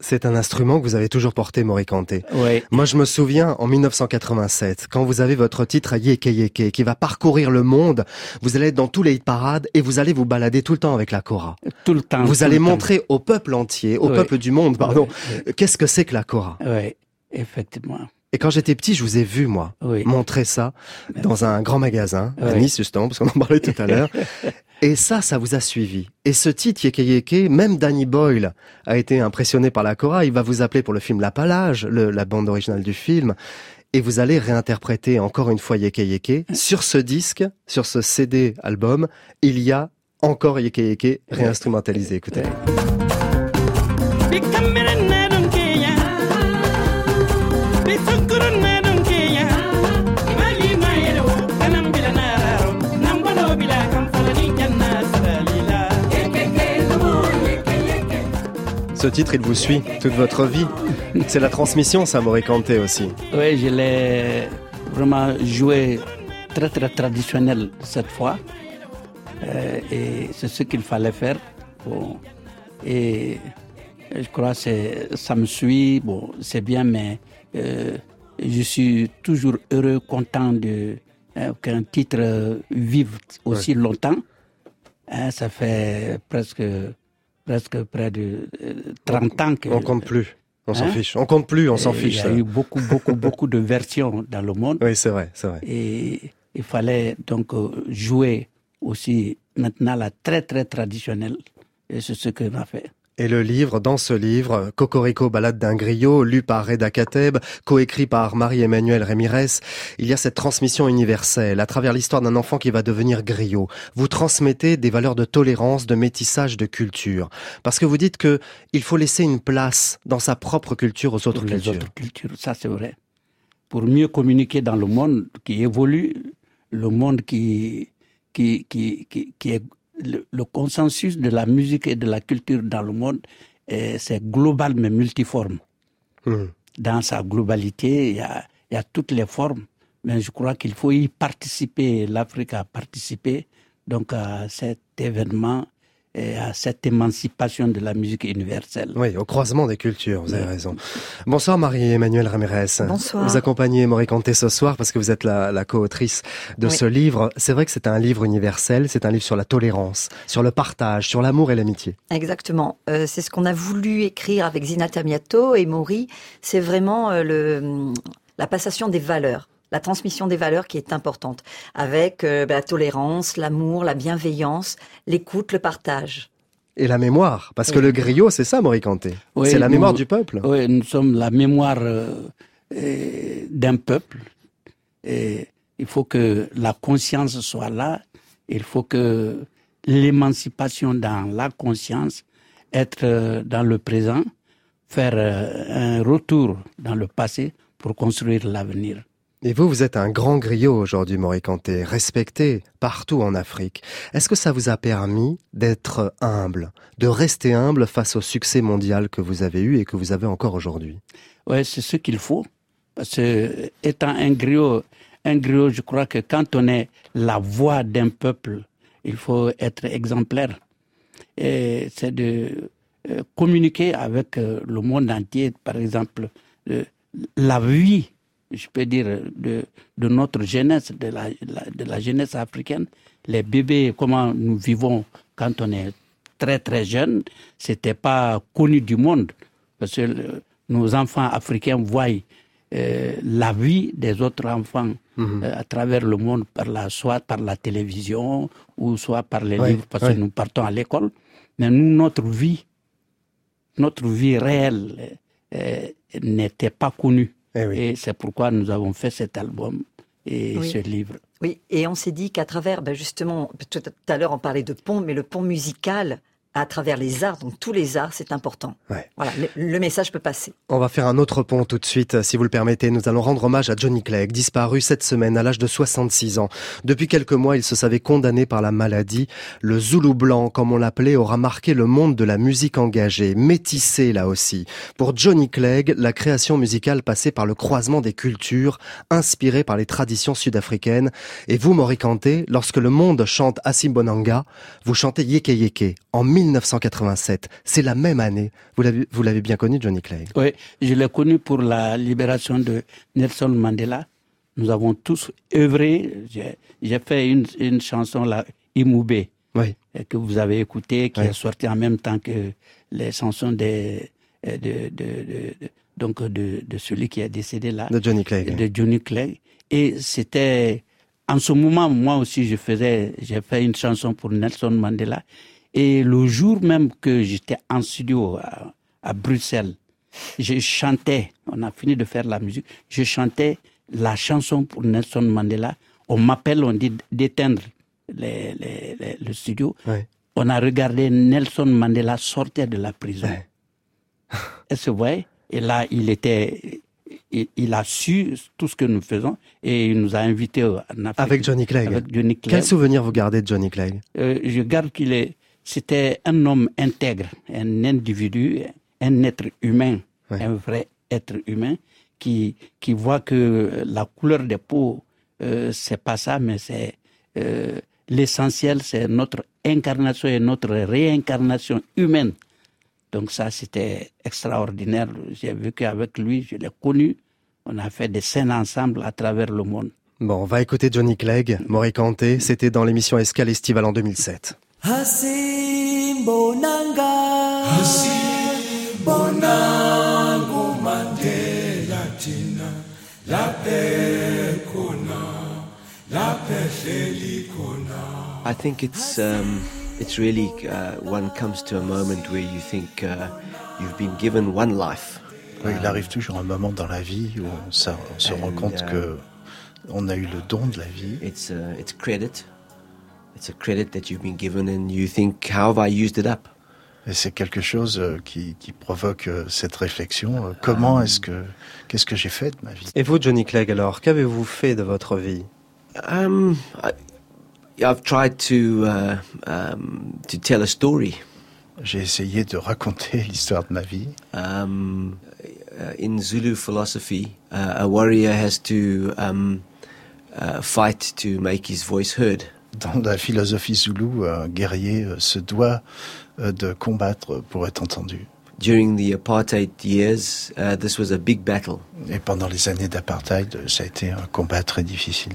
C'est un instrument que vous avez toujours porté, Maury Kanté. Oui. Moi, je me souviens, en 1987, quand vous avez votre titre à Yeke Yeke, qui va parcourir le monde, vous allez être dans tous les parades et vous allez vous balader tout le temps avec la Kora. Tout le temps. Vous allez temps. montrer au peuple entier, au peuple du monde, pardon, qu'est-ce que c'est que la Kora. Oui, effectivement. Et quand j'étais petit, je vous ai vu, moi, Oui. montrer ça dans un grand magasin, à. Nice, justement, parce qu'on en parlait tout à l'heure. Et ça, ça vous a suivi. Et ce titre, Yeke Yeke, même Danny Boyle a été impressionné par la Cora. Il va vous appeler pour le film La Palage, la bande originale du film. Et vous allez réinterpréter encore une fois Yeke Yeke. Sur ce disque, sur ce CD album, il y a encore Yeke Yeke réinstrumentalisé. Écoutez. Ce titre, il vous suit toute votre vie. C'est la transmission, ça, Kanté aussi. Oui, je l'ai vraiment joué très très traditionnel cette fois. Euh, et c'est ce qu'il fallait faire. Bon, et je crois que ça me suit, bon, c'est bien, mais euh, je suis toujours heureux, content de euh, qu'un titre vive aussi longtemps. Hein, ça fait presque, presque près de 30 ans que. On compte plus. On s'en hein? fiche. On compte plus, on s'en fiche. Il y a eu beaucoup, beaucoup, beaucoup de versions dans le monde. Oui, c'est vrai, c'est vrai. Et il fallait donc jouer aussi maintenant la très, très traditionnelle. Et c'est ce qu'on a fait. Et le livre, dans ce livre, Cocorico, balade d'un griot, lu par Reda Kateb, coécrit par Marie-Emmanuelle Rémirez, il y a cette transmission universelle à travers l'histoire d'un enfant qui va devenir griot. Vous transmettez des valeurs de tolérance, de métissage, de culture. Parce que vous dites que il faut laisser une place dans sa propre culture aux autres Pour cultures. Les autres cultures, ça c'est vrai. Pour mieux communiquer dans le monde qui évolue, le monde qui, qui, qui, qui, qui est le, consensus de la musique et de la culture dans le monde, c'est global mais multiforme. Hmm. Dans sa globalité, il y, a, il y a toutes les formes, mais je crois qu'il faut y participer. L'Afrique a participé donc à cet événement et à cette émancipation de la musique universelle. Oui, au croisement des cultures, vous avez raison. Bonsoir Marie-Emmanuelle Ramirez. Bonsoir. Vous accompagnez Maurice Conté ce soir parce que vous êtes la, la co-autrice de ce livre. C'est vrai que c'est un livre universel, c'est un livre sur la tolérance, sur le partage, sur l'amour et l'amitié. Exactement. Euh, c'est ce qu'on a voulu écrire avec Zina Tamiato et Maury. C'est vraiment euh, le, la passation des valeurs la transmission des valeurs qui est importante, avec euh, la tolérance, l'amour, la bienveillance, l'écoute, le partage. Et la mémoire, parce que le griot, c'est ça, Moricanté. c'est la mémoire du peuple. Oui, nous sommes la mémoire euh, d'un peuple. Et il faut que la conscience soit là. Il faut que l'émancipation dans la conscience, être euh, dans le présent, faire un retour dans le passé pour construire l'avenir. Et vous, vous êtes un grand griot aujourd'hui, Morikanté, respecté partout en Afrique. Est-ce que ça vous a permis d'être humble, de rester humble face au succès mondial que vous avez eu et que vous avez encore aujourd'hui? Oui, c'est ce qu'il faut. Parce que, étant un griot, un griot, je crois que quand on est la voix d'un peuple, il faut être exemplaire. Et c'est de euh, communiquer avec euh, le monde entier, par exemple, la vie je peux dire, de, de notre jeunesse, de la, de la jeunesse africaine. Les bébés, comment nous vivons quand on est très très jeune, c'était pas connu du monde. Parce que nos enfants africains voient euh, la vie des autres enfants mhm. euh, à travers le monde, par la, soit par la télévision ou soit par les livres, parce que nous partons à l'école. Mais nous, notre vie, notre vie réelle euh, n'était pas connue. Eh et, c'est pourquoi nous avons fait cet album et ce livre. Oui, et on s'est dit qu'à travers, ben justement, tout à l'heure on parlait de pont, mais le pont musical, à travers les arts, donc tous les arts, c'est important. Voilà, le, message peut passer. On va faire un autre pont tout de suite, si vous le permettez. Nous allons rendre hommage à Johnny Clegg, disparu cette semaine à l'âge de 66 ans. Depuis quelques mois, il se savait condamné par la maladie. Le Zoulou blanc, comme on l'appelait, aura marqué le monde de la musique engagée, métissé là aussi. Pour Johnny Clegg, la création musicale passait par le croisement des cultures, inspirée par les traditions sud-africaines. Et vous, Kanté, lorsque le monde chante Asimbonanga, vous chantez Yeke Yeke en 1987. C'est la même année. Vous l'avez bien connu, Johnny Clay Oui, je l'ai connu pour la libération de Nelson Mandela. Nous avons tous œuvré. J'ai fait une, une, chanson, là, Imoubé, oui. que vous avez écoutée, qui est sortie en même temps que les chansons de, de, de, donc de, de, celui qui est décédé là. De Johnny Clay. De Johnny Clay. Et c'était, en ce moment, moi aussi, je faisais, j'ai fait une chanson pour Nelson Mandela. Et le jour même que j'étais en studio à, Bruxelles, je chantais, on a fini de faire la musique, je chantais la chanson pour Nelson Mandela. On m'appelle, on dit d'éteindre le studio. On a regardé Nelson Mandela sortir de la prison. Elle se voyait, et là, il était, il, a su tout ce que nous faisons et il nous a invités en Afrique. Avec Johnny Clegg. Quel souvenir vous gardez de Johnny Clegg? Euh, Je garde qu'il est, c'était un homme intègre, un individu un être humain, un vrai être humain, qui, qui voit que la couleur des peaux, euh, c'est pas ça, mais c'est euh, l'essentiel, c'est notre incarnation et notre réincarnation humaine. Donc ça, c'était extraordinaire. J'ai vu qu'avec lui, je l'ai connu. On a fait des scènes ensemble à travers le monde. Bon, on va écouter Johnny Clegg, Kanté. C'était dans l'émission Escale Estivale en 2007. I think it's um, it's really uh, one comes to a moment where you think uh, you've been given one life. Oui, il arrive toujours un moment dans la vie où on, ça, on se rend compte uh, que on a eu le don de la vie. It's a, uh, it's credit. It's a credit that you've been given and you think how have I used it up? Et c'est quelque chose euh, qui, qui provoque euh, cette réflexion. Euh, comment est-ce que qu'est-ce que j'ai fait de ma vie? Et vous, Johnny Clegg, alors qu'avez-vous fait de votre vie? Um, I, I've tried to uh, um, to tell a story. J'ai essayé de raconter l'histoire de ma vie. Um, uh, in Zulu philosophy, uh, a warrior has to um, uh, fight to make his voice heard. Dans la philosophie zoulou, un guerrier euh, se doit euh, de combattre pour être entendu. During the apartheid years, uh, this was a big battle. Et pendant les années d'apartheid, ça a été un combat très difficile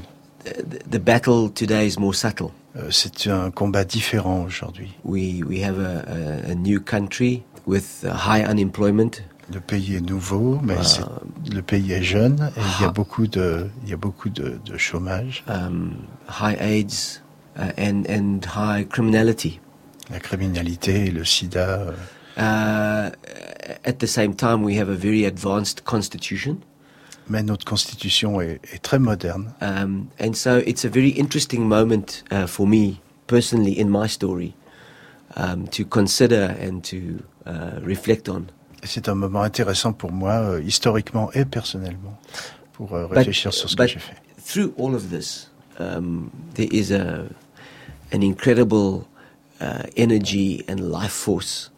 the battle today is more subtle. Euh, c'est un combat différent aujourd'hui. We we have a, a, a, new country with high unemployment. Le pays est nouveau, mais uh, le pays est jeune et il y a beaucoup de il y a beaucoup de, de chômage. Um, high AIDS uh, and and high criminality. La criminalité et le sida. Uh, at the same time, we have a very advanced constitution. mais notre constitution est, est très moderne. Um, and so it's a very interesting moment uh, for me personally in my story um, to consider and to uh, reflect on. C'est un moment intéressant pour moi, euh, historiquement et personnellement, pour euh, réfléchir but, sur ce que j'ai fait. Through all of this, um, there is a, an incredible uh, energy and life force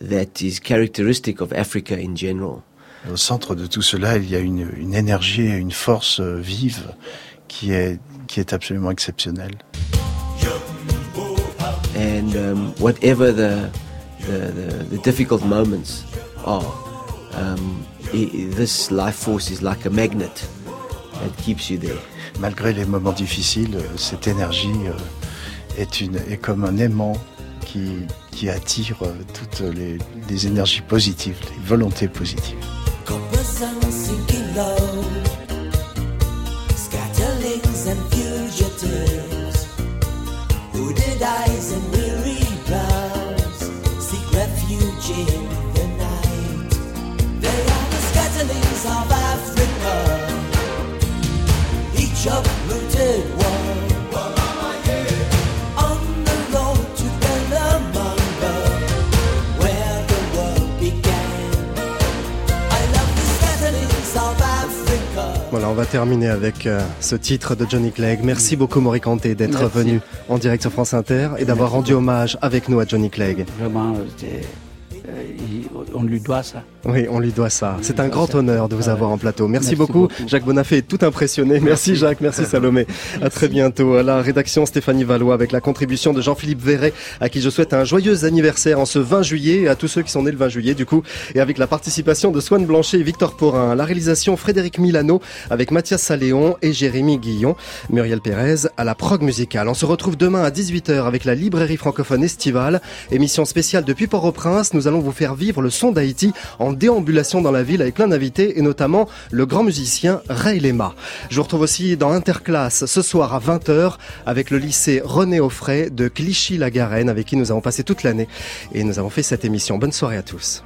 that is characteristic of Africa in general. Au centre de tout cela, il y a une, une énergie et une force euh, vive qui est, qui est absolument exceptionnelle. And um, whatever the, the, the, the, difficult moments are, um, it, this life force is like a magnet that keeps you there. Malgré les moments difficiles, euh, cette énergie euh, est, comme un aimant qui, attire toutes les, énergies positives, les volontés positives. Voilà, on va terminer avec euh, ce titre de Johnny Clegg. Merci beaucoup Maurice Kanté d'être venu en direct sur France Inter et d'avoir rendu hommage avec nous à Johnny Clegg. Vraiment, euh, on lui doit ça. Oui, on lui doit ça. C'est un grand honneur de vous avoir en plateau. Merci, beaucoup. Jacques Bonafé est tout impressionné. Merci Jacques, merci Salomé. À très bientôt. À la rédaction Stéphanie Valois avec la contribution de Jean-Philippe Verret à qui je souhaite un joyeux anniversaire en ce 20 juillet et à tous ceux qui sont nés le 20 juillet du coup et avec la participation de Swan Blanchet et Victor Porin. La réalisation Frédéric Milano avec Mathias Saléon et Jérémy Guillon. Muriel Pérez à la prog musicale. On se retrouve demain à 18h avec la librairie francophone estivale. Émission spéciale depuis Port-au-Prince. Nous allons vous faire vivre le son d'Haïti en déambulation dans la ville avec plein d'invités et notamment le grand musicien Ray Lema. Je vous retrouve aussi dans Interclasse ce soir à 20h avec le lycée René Offray de Clichy-la-Garenne avec qui nous avons passé toute l'année et nous avons fait cette émission. Bonne soirée à tous.